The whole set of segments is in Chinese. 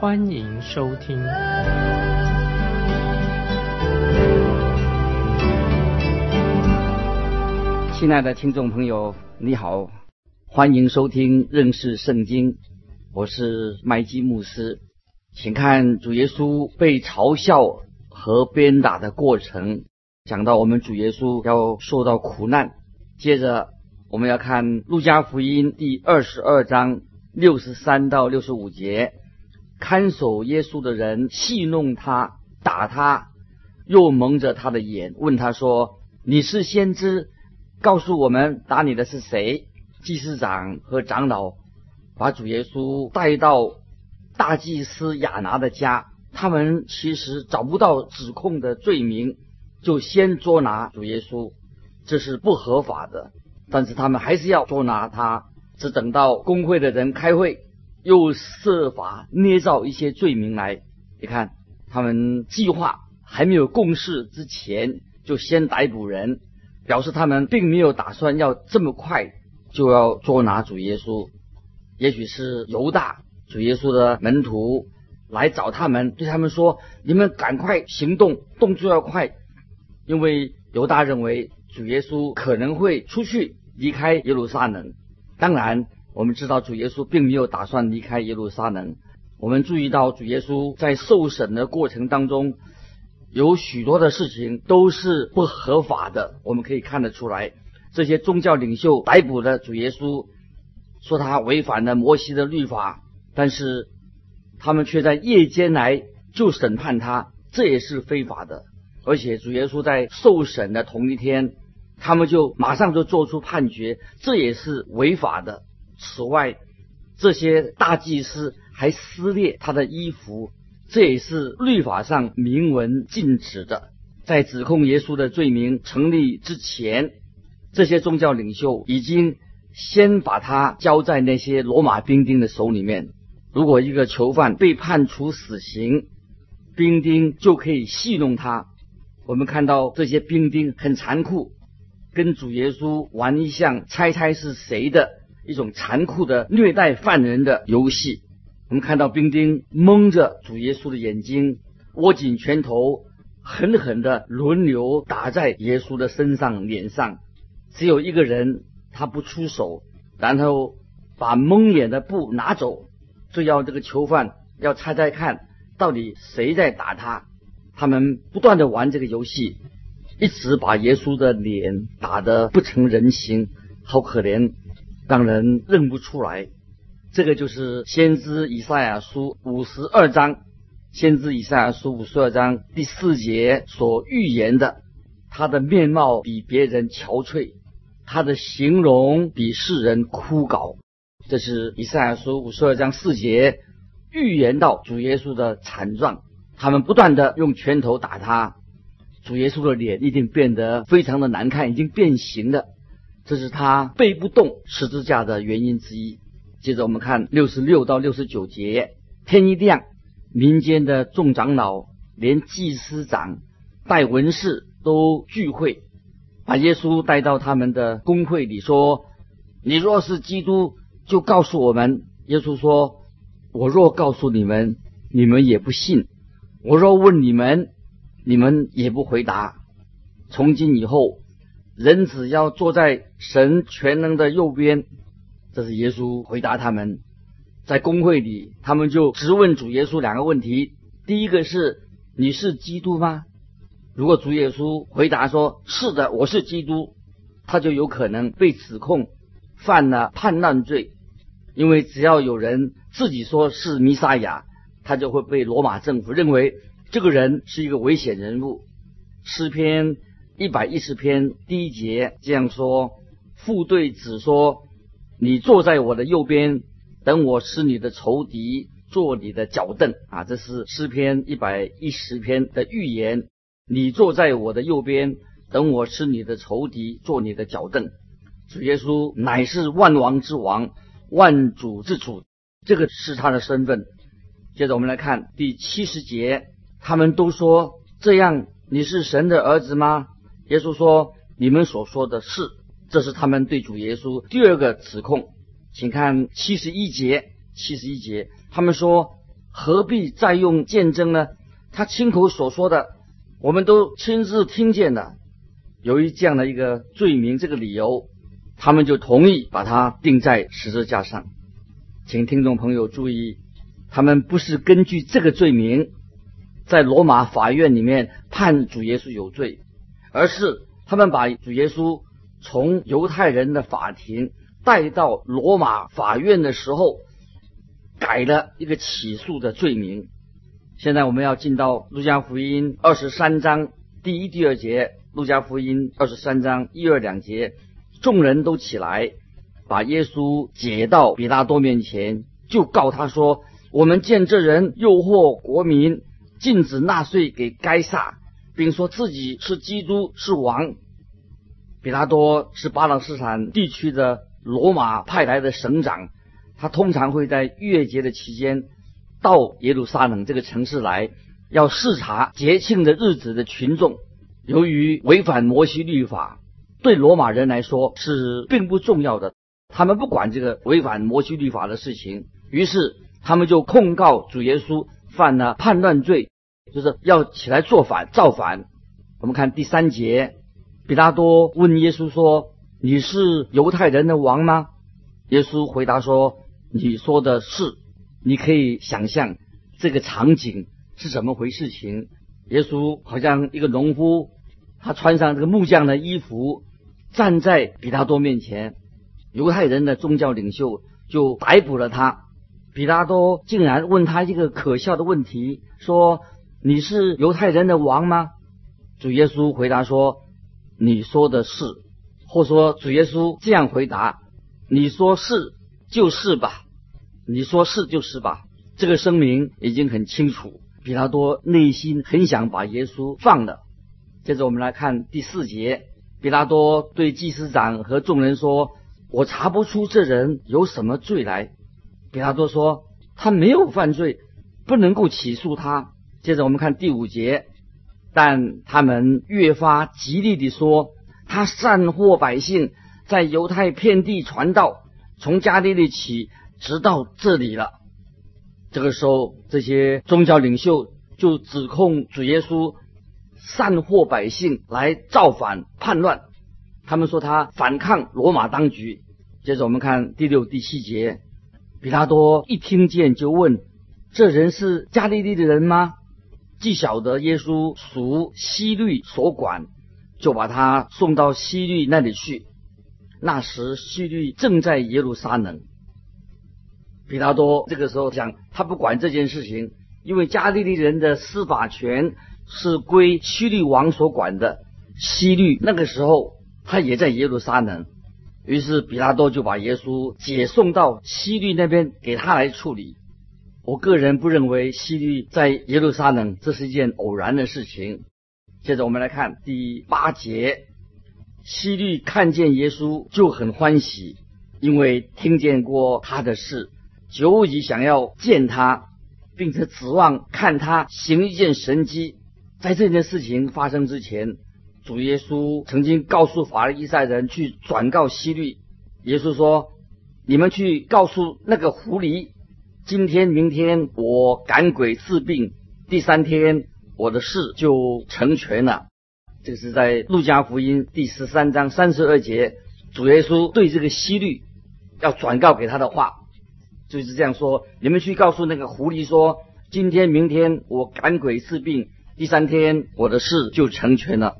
欢迎收听。亲爱的听众朋友，你好，欢迎收听认识圣经，我是麦基牧师，请看主耶稣被嘲笑和鞭打的过程，讲到我们主耶稣要受到苦难。接着我们要看路加福音第二十二章六十三到六十五节，看守耶稣的人戏弄他，打他，又蒙着他的眼，问他说：“你是先知？”告诉我们打你的是谁？祭司长和长老把主耶稣带到大祭司亚拿的家，他们其实找不到指控的罪名，就先捉拿主耶稣，这是不合法的。但是他们还是要捉拿他，只等到工会的人开会，又设法捏造一些罪名来。你看，他们计划还没有共识之前，就先逮捕人。表示他们并没有打算要这么快就要捉拿主耶稣，也许是犹大主耶稣的门徒来找他们，对他们说：“你们赶快行动，动作要快，因为犹大认为主耶稣可能会出去离开耶路撒冷。当然，我们知道主耶稣并没有打算离开耶路撒冷。我们注意到主耶稣在受审的过程当中。”有许多的事情都是不合法的，我们可以看得出来。这些宗教领袖逮捕了主耶稣，说他违反了摩西的律法，但是他们却在夜间来就审判他，这也是非法的。而且主耶稣在受审的同一天，他们就马上就做出判决，这也是违法的。此外，这些大祭司还撕裂他的衣服。这也是律法上明文禁止的。在指控耶稣的罪名成立之前，这些宗教领袖已经先把他交在那些罗马兵丁的手里面。如果一个囚犯被判处死刑，兵丁就可以戏弄他。我们看到这些兵丁很残酷，跟主耶稣玩一项猜猜是谁的一种残酷的虐待犯人的游戏。我们看到兵丁蒙着主耶稣的眼睛，握紧拳头，狠狠地轮流打在耶稣的身上、脸上。只有一个人他不出手，然后把蒙眼的布拿走，就要这个囚犯要猜猜看到底谁在打他。他们不断的玩这个游戏，一直把耶稣的脸打得不成人形，好可怜，让人认不出来。这个就是先知以赛亚书五十二章，先知以赛亚书五十二章第四节所预言的，他的面貌比别人憔悴，他的形容比世人枯槁。这是以赛亚书五十二章四节预言到主耶稣的惨状。他们不断的用拳头打他，主耶稣的脸一定变得非常的难看，已经变形了。这是他背不动十字架的原因之一。接着我们看六十六到六十九节，天一亮，民间的众长老、连祭司长、带文士都聚会，把耶稣带到他们的公会里，说：“你若是基督，就告诉我们。”耶稣说：“我若告诉你们，你们也不信；我若问你们，你们也不回答。从今以后，人只要坐在神全能的右边。”这是耶稣回答他们，在公会里，他们就直问主耶稣两个问题：第一个是你是基督吗？如果主耶稣回答说是的，我是基督，他就有可能被指控犯了叛乱罪，因为只要有人自己说是弥撒亚，他就会被罗马政府认为这个人是一个危险人物。诗篇一百一十篇第一节这样说：父对子说。你坐在我的右边，等我使你的仇敌做你的脚凳啊！这是诗篇一百一十篇的预言。你坐在我的右边，等我吃你的仇敌，做你的脚凳。主耶稣乃是万王之王，万主之主，这个是他的身份。接着我们来看第七十节，他们都说这样，你是神的儿子吗？耶稣说：“你们所说的是。”这是他们对主耶稣第二个指控。请看七十一节，七十一节，他们说：“何必再用见证呢？他亲口所说的，我们都亲自听见的。由于这样的一个罪名，这个理由。”他们就同意把他钉在十字架上，请听众朋友注意，他们不是根据这个罪名在罗马法院里面判主耶稣有罪，而是他们把主耶稣从犹太人的法庭带到罗马法院的时候改了一个起诉的罪名。现在我们要进到路加福音二十三章第一、第二节，路加福音二十三章一二两节。众人都起来，把耶稣解到比拉多面前，就告他说：“我们见这人诱惑国民，禁止纳税给该撒，并说自己是基督，是王。”比拉多是巴勒斯坦地区的罗马派来的省长，他通常会在月节的期间到耶路撒冷这个城市来，要视察节庆的日子的群众。由于违反摩西律法。对罗马人来说是并不重要的，他们不管这个违反摩西律法的事情，于是他们就控告主耶稣犯了叛乱罪，就是要起来做反造反。我们看第三节，比拉多问耶稣说：“你是犹太人的王吗？”耶稣回答说：“你说的是。”你可以想象这个场景是怎么回事情。耶稣好像一个农夫，他穿上这个木匠的衣服。站在比拉多面前，犹太人的宗教领袖就逮捕了他。比拉多竟然问他一个可笑的问题，说：“你是犹太人的王吗？”主耶稣回答说：“你说的是。”或说主耶稣这样回答：“你说是就是吧，你说是就是吧。”这个声明已经很清楚。比拉多内心很想把耶稣放了。接着我们来看第四节。比拉多对祭司长和众人说：“我查不出这人有什么罪来。”比拉多说：“他没有犯罪，不能够起诉他。”接着我们看第五节，但他们越发极力地说：“他散惑百姓，在犹太遍地传道，从加利利起，直到这里了。”这个时候，这些宗教领袖就指控主耶稣。散惑百姓来造反叛乱，他们说他反抗罗马当局。接着我们看第六、第七节，比拉多一听见就问：“这人是加利利的人吗？”既晓得耶稣属西律所管，就把他送到西律那里去。那时西律正在耶路撒冷。比拉多这个时候讲，他不管这件事情，因为加利利人的司法权。是归西律王所管的。西律那个时候他也在耶路撒冷，于是比拉多就把耶稣解送到西律那边给他来处理。我个人不认为西律在耶路撒冷这是一件偶然的事情。接着我们来看第八节，西律看见耶稣就很欢喜，因为听见过他的事，久已想要见他，并且指望看他行一件神迹。在这件事情发生之前，主耶稣曾经告诉法利赛人去转告希律。耶稣说：“你们去告诉那个狐狸，今天、明天我赶鬼治病，第三天我的事就成全了。”这是在路加福音第十三章三十二节，主耶稣对这个希律要转告给他的话，就是这样说：“你们去告诉那个狐狸说，今天、明天我赶鬼治病。”第三天，我的事就成全了，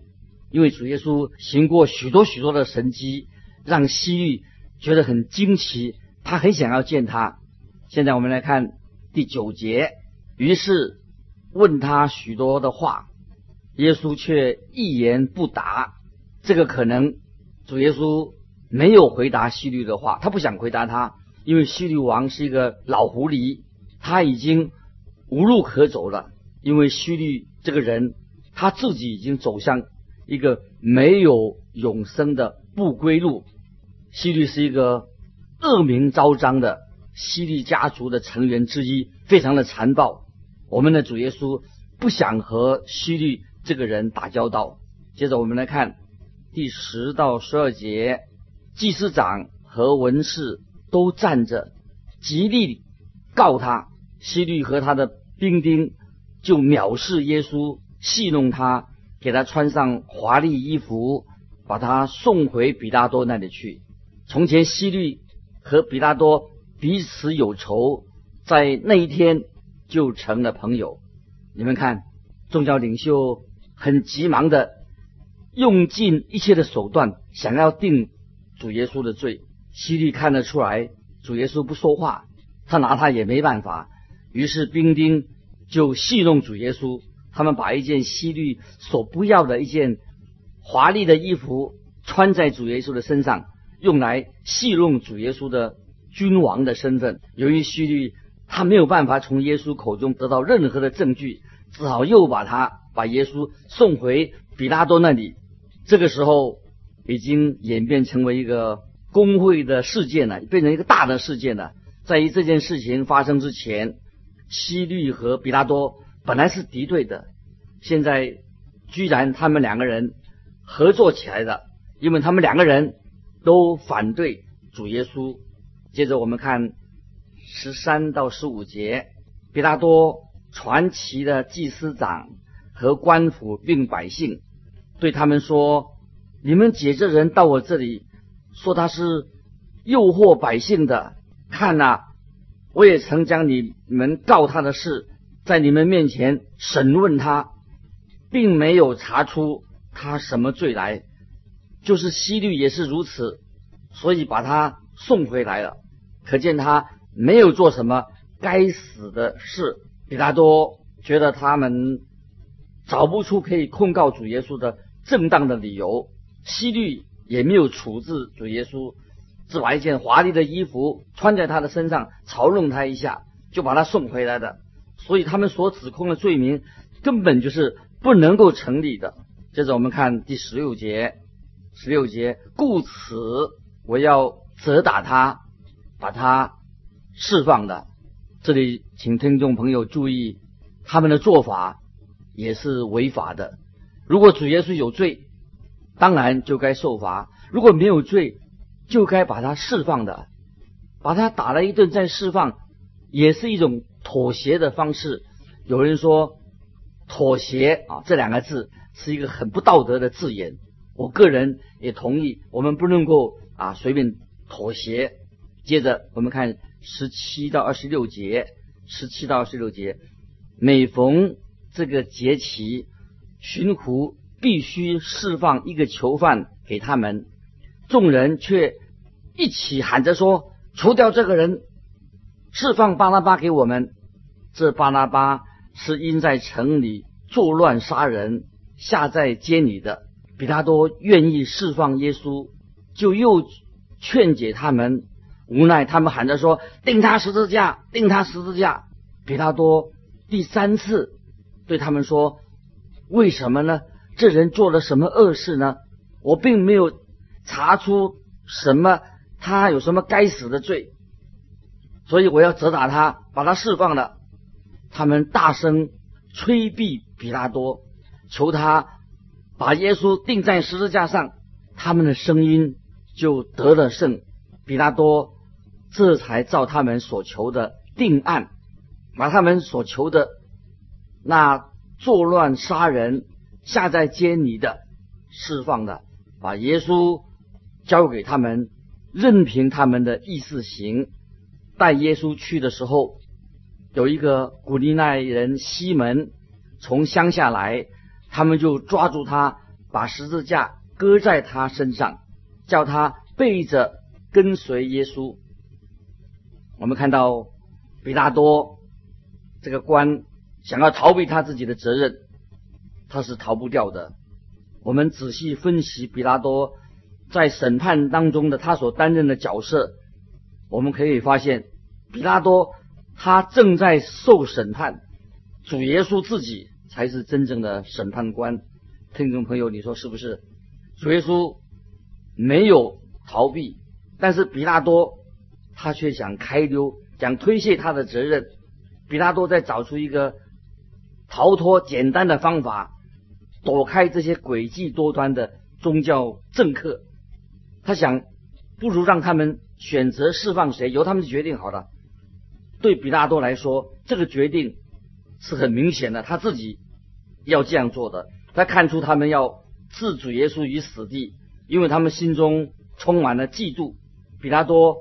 因为主耶稣行过许多许多的神迹，让西律觉得很惊奇，他很想要见他。现在我们来看第九节，于是问他许多的话，耶稣却一言不答。这个可能主耶稣没有回答西律的话，他不想回答他，因为西律王是一个老狐狸，他已经无路可走了，因为希律这个人他自己已经走向一个没有永生的不归路。希律是一个恶名昭彰的西律家族的成员之一，非常的残暴。我们的主耶稣不想和西律这个人打交道。接着我们来看第十到十二节，祭司长和文士都站着，极力告他。西律和他的兵丁就藐视耶稣，戏弄他，给他穿上华丽衣服，把他送回比拉多那里去。从前西律和比拉多彼此有仇，在那一天就成了朋友。你们看，宗教领袖很急忙的用尽一切的手段，想要定主耶稣的罪。希律看得出来，主耶稣不说话，他拿他也没办法。于是兵丁就戏弄主耶稣，他们把一件希律所不要的一件华丽的衣服穿在主耶稣的身上。用来戏弄主耶稣的君王的身份。由于希律他没有办法从耶稣口中得到任何的证据，只好又把他把耶稣送回比拉多那里。这个时候已经演变成为一个公会的事件了，变成一个大的事件了。在于这件事情发生之前，希律和比拉多本来是敌对的，现在居然他们两个人合作起来了，因为他们两个人。都反对主耶稣。接着我们看十三到十五节，比拉多传奇的祭司长和官府并百姓对他们说：“你们解这人到我这里，说他是诱惑百姓的。看呐，我也曾将你们告他的事在你们面前审问他，并没有查出他什么罪来。”就是西律也是如此，所以把他送回来了。可见他没有做什么该死的事。比拉多觉得他们找不出可以控告主耶稣的正当的理由。希律也没有处置主耶稣，只把一件华丽的衣服穿在他的身上，嘲弄他一下，就把他送回来的。所以他们所指控的罪名根本就是不能够成立的。接着我们看第十六节。十六节，故此我要责打他，把他释放的。这里，请听众朋友注意，他们的做法也是违法的。如果主耶稣有罪，当然就该受罚；如果没有罪，就该把他释放的。把他打了一顿再释放，也是一种妥协的方式。有人说，妥协啊这两个字是一个很不道德的字眼。我个人也同意，我们不能够啊随便妥协。接着我们看十七到二十六节，十七到二十六节，每逢这个节期，巡抚必须释放一个囚犯给他们，众人却一起喊着说：“除掉这个人，释放巴拉巴给我们。”这巴拉巴是因在城里作乱杀人，下在监里的。比拉多愿意释放耶稣，就又劝解他们。无奈他们喊着说：“钉他十字架，钉他十字架。”比拉多第三次对他们说：“为什么呢？这人做了什么恶事呢？我并没有查出什么，他有什么该死的罪，所以我要责打他，把他释放了。”他们大声催逼比拉多，求他。把耶稣钉在十字架上，他们的声音就得了胜。比拉多这才照他们所求的定案，把他们所求的那作乱杀人、下在监里的释放的，把耶稣交给他们，任凭他们的意思行。带耶稣去的时候，有一个古利奈人西门从乡下来。他们就抓住他，把十字架搁在他身上，叫他背着跟随耶稣。我们看到比拉多这个官想要逃避他自己的责任，他是逃不掉的。我们仔细分析比拉多在审判当中的他所担任的角色，我们可以发现，比拉多他正在受审判，主耶稣自己才是真正的审判官。听众朋友，你说是不是？主耶稣没有逃避，但是比拉多他却想开溜，想推卸他的责任。比拉多在找出一个逃脱简单的方法，躲开这些诡计多端的宗教政客。他想，不如让他们选择释放谁，由他们决定好了。对比拉多来说，这个决定是很明显的，他自己要这样做的。他看出他们要置主耶稣于死地，因为他们心中充满了嫉妒。比拉多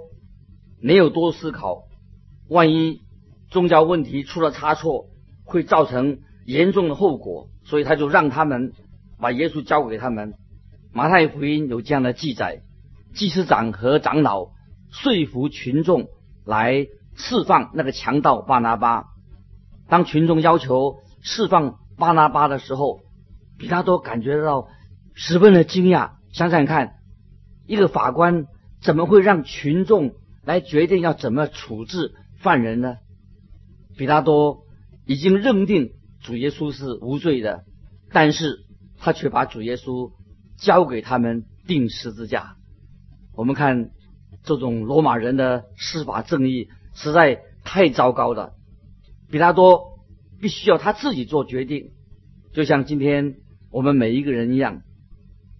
没有多思考，万一宗教问题出了差错，会造成严重的后果，所以他就让他们把耶稣交给他们。马太福音有这样的记载：祭司长和长老说服群众来。释放那个强盗巴拿巴。当群众要求释放巴拿巴的时候，比拉多感觉到十分的惊讶。想想看，一个法官怎么会让群众来决定要怎么处置犯人呢？比拉多已经认定主耶稣是无罪的，但是他却把主耶稣交给他们钉十字架。我们看这种罗马人的司法正义。实在太糟糕了，比拉多必须要他自己做决定，就像今天我们每一个人一样，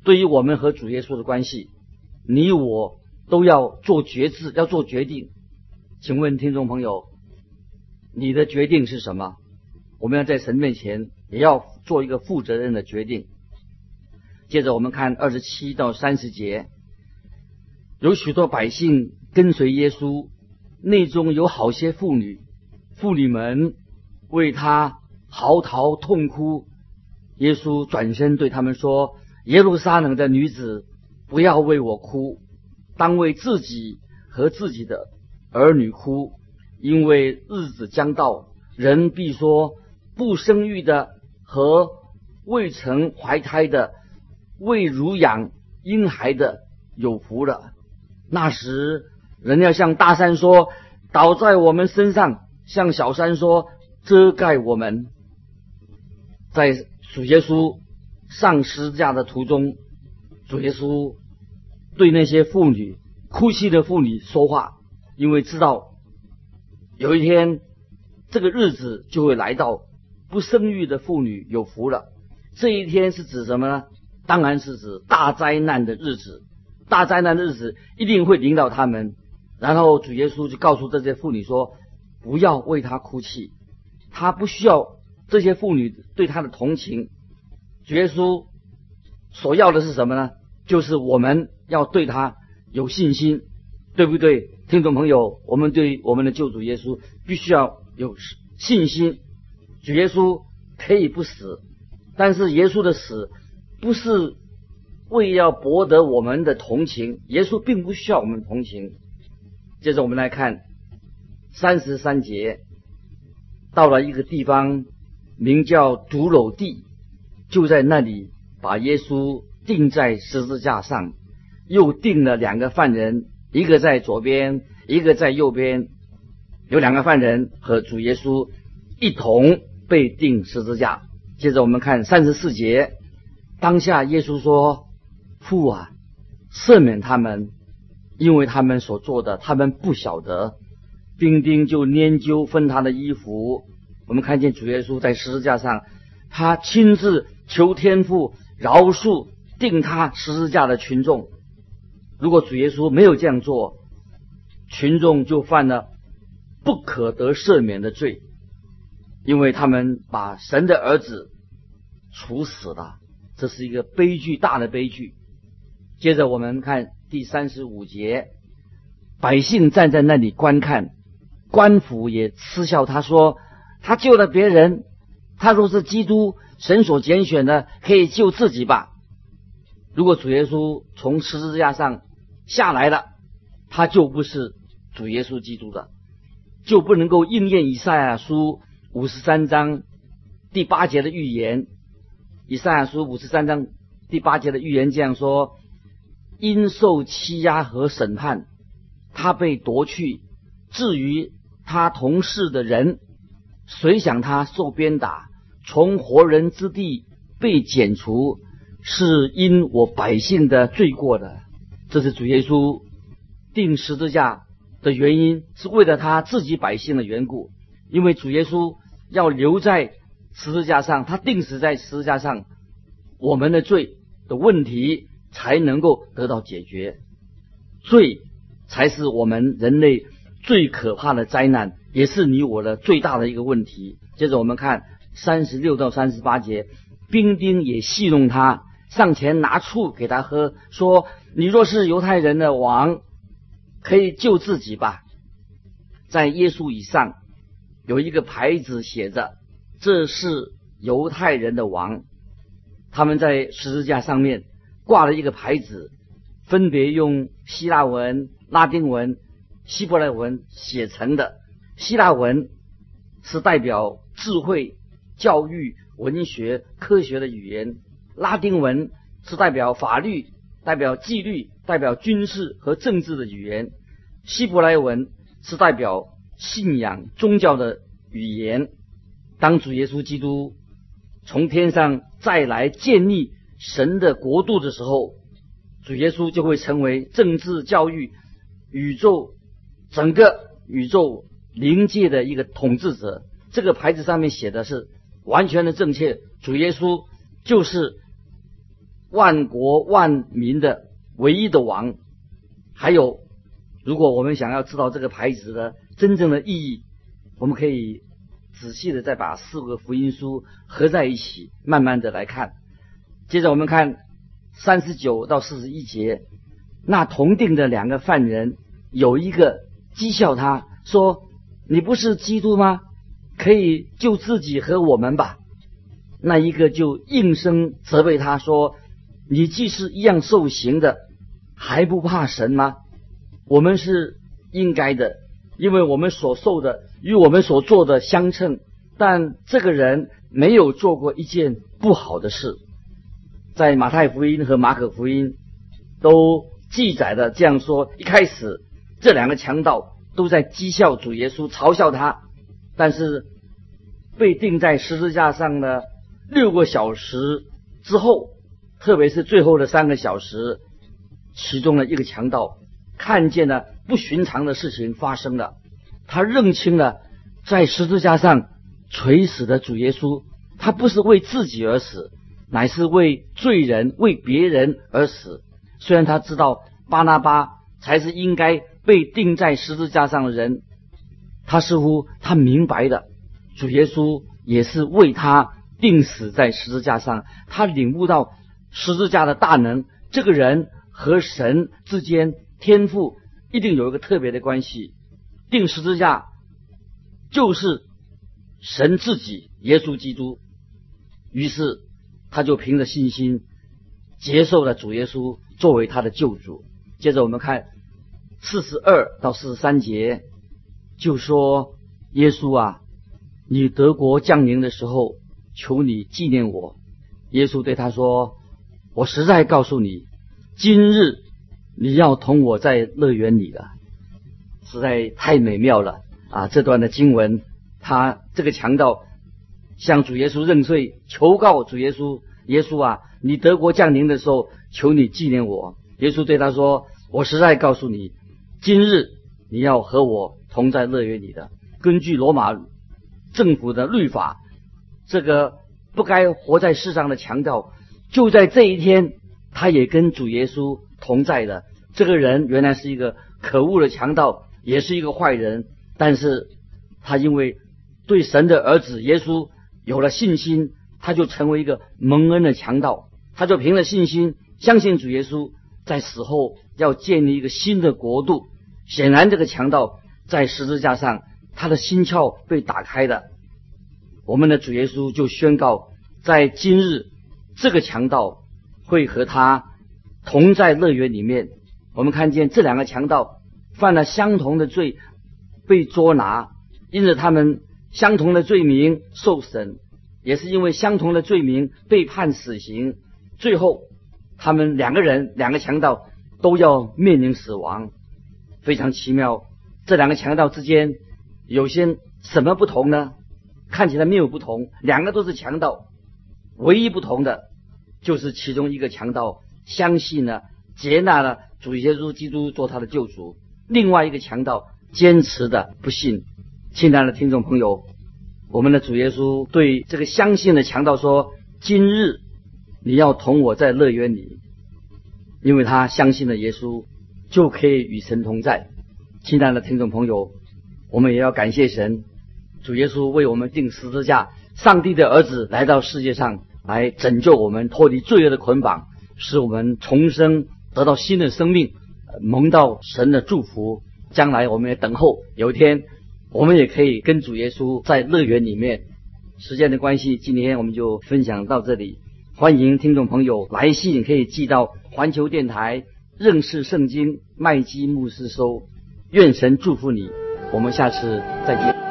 对于我们和主耶稣的关系，你我都要做决志，要做决定。请问听众朋友，你的决定是什么？我们要在神面前也要做一个负责任的决定。接着我们看二十七到三十节，有许多百姓跟随耶稣。内中有好些妇女，妇女们为他嚎啕痛哭。耶稣转身对他们说：“耶路撒冷的女子，不要为我哭，当为自己和自己的儿女哭，因为日子将到，人必说不生育的和未曾怀胎的、未乳养婴孩的有福了。那时。”人要向大山说：“倒在我们身上；向小山说：遮盖我们。”在主耶稣上十字架的途中，主耶稣对那些妇女、哭泣的妇女说话，因为知道有一天这个日子就会来到，不生育的妇女有福了。这一天是指什么呢？当然是指大灾难的日子。大灾难的日子一定会领导他们。然后主耶稣就告诉这些妇女说：“不要为他哭泣，他不需要这些妇女对他的同情。主耶稣所要的是什么呢？就是我们要对他有信心，对不对，听众朋友？我们对我们的救主耶稣必须要有信心。主耶稣可以不死，但是耶稣的死不是为要博得我们的同情，耶稣并不需要我们同情。”接着我们来看三十三节，到了一个地方，名叫独楼地，就在那里把耶稣钉在十字架上，又钉了两个犯人，一个在左边，一个在右边，有两个犯人和主耶稣一同被钉十字架。接着我们看三十四节，当下耶稣说：“父啊，赦免他们。”因为他们所做的，他们不晓得。兵丁就拈阄分他的衣服。我们看见主耶稣在十字架上，他亲自求天父饶恕定他十字架的群众。如果主耶稣没有这样做，群众就犯了不可得赦免的罪，因为他们把神的儿子处死了。这是一个悲剧，大的悲剧。接着我们看。第三十五节，百姓站在那里观看，官府也嗤笑他说：“他救了别人，他若是基督，神所拣选的，可以救自己吧？如果主耶稣从十字架上下来了，他就不是主耶稣基督的，就不能够应验以赛亚书五十三章第八节的预言。以赛亚书五十三章第八节的预言这样说。”因受欺压和审判，他被夺去。至于他同事的人，谁想他受鞭打，从活人之地被剪除，是因我百姓的罪过的。这是主耶稣定十字架的原因，是为了他自己百姓的缘故。因为主耶稣要留在十字架上，他定死在十字架上，我们的罪的问题才能够得到解决。罪才是我们人类最可怕的灾难，也是你我的最大的一个问题。接着我们看三十六到三十八节，兵丁也戏弄他，上前拿醋给他喝，说：“你若是犹太人的王，可以救自己吧。”在耶稣以上。有一个牌子写着：“这是犹太人的王。”他们在十字架上面挂了一个牌子，分别用希腊文、拉丁文、希伯来文写成的。希腊文是代表智慧、教育、文学、科学的语言；拉丁文是代表法律、代表纪律、代表军事和政治的语言；希伯来文是代表。信仰宗教的语言，当主耶稣基督从天上再来建立神的国度的时候，主耶稣就会成为政治、教育、宇宙整个宇宙灵界的一个统治者。这个牌子上面写的是完全的正确，主耶稣就是万国万民的唯一的王。还有，如果我们想要知道这个牌子的。真正的意义，我们可以仔细的再把四个福音书合在一起，慢慢的来看。接着我们看三十九到四十一节，那同定的两个犯人有一个讥笑他说：“你不是基督吗？可以救自己和我们吧。”那一个就应声责备他说：“你既是一样受刑的，还不怕神吗？我们是应该的。”因为我们所受的与我们所做的相称，但这个人没有做过一件不好的事。在马太福音和马可福音都记载的这样说：一开始这两个强盗都在讥笑主耶稣，嘲笑他。但是被钉在十字架上的六个小时之后，特别是最后的三个小时，其中的一个强盗看见了。不寻常的事情发生了，他认清了在十字架上垂死的主耶稣，他不是为自己而死，乃是为罪人、为别人而死。虽然他知道巴拿巴才是应该被钉在十字架上的人，他似乎他明白的，主耶稣也是为他钉死在十字架上。他领悟到十字架的大能，这个人和神之间天赋。一定有一个特别的关系，定十字架就是神自己，耶稣基督。于是他就凭着信心接受了主耶稣作为他的救主。接着我们看四十二到四十三节，就说耶稣啊，你德国降临的时候，求你纪念我。耶稣对他说：“我实在告诉你，今日。”你要同我在乐园里了，实在太美妙了啊！这段的经文，他这个强盗向主耶稣认罪，求告主耶稣：“耶稣啊，你德国降临的时候，求你纪念我。”耶稣对他说：“我实在告诉你，今日你要和我同在乐园里的。根据罗马政府的律法，这个不该活在世上的强盗，就在这一天，他也跟主耶稣。”同在的这个人原来是一个可恶的强盗，也是一个坏人。但是，他因为对神的儿子耶稣有了信心，他就成为一个蒙恩的强盗。他就凭着信心相信主耶稣在死后要建立一个新的国度。显然，这个强盗在十字架上，他的心窍被打开的。我们的主耶稣就宣告，在今日，这个强盗会和他。同在乐园里面，我们看见这两个强盗犯了相同的罪，被捉拿，因着他们相同的罪名受审，也是因为相同的罪名被判死刑。最后，他们两个人，两个强盗都要面临死亡。非常奇妙，这两个强盗之间有些什么不同呢？看起来没有不同，两个都是强盗，唯一不同的就是其中一个强盗相信了、接纳了主耶稣基督做他的救主，另外一个强盗坚持的不信。亲爱的听众朋友，我们的主耶稣对这个相信的强盗说：“今日你要同我在乐园里，因为他相信了耶稣，就可以与神同在。”亲爱的听众朋友，我们也要感谢神。主耶稣为我们定十字架，上帝的儿子来到世界上来拯救我们，脱离罪恶的捆绑，使我们重生，得到新的生命，蒙到神的祝福。将来我们也等候有一天，我们也可以跟主耶稣在乐园里面。时间的关系，今天我们就分享到这里。欢迎听众朋友来信，可以寄到环球电台认识圣经麦基牧师收。愿神祝福你，我们下次再见。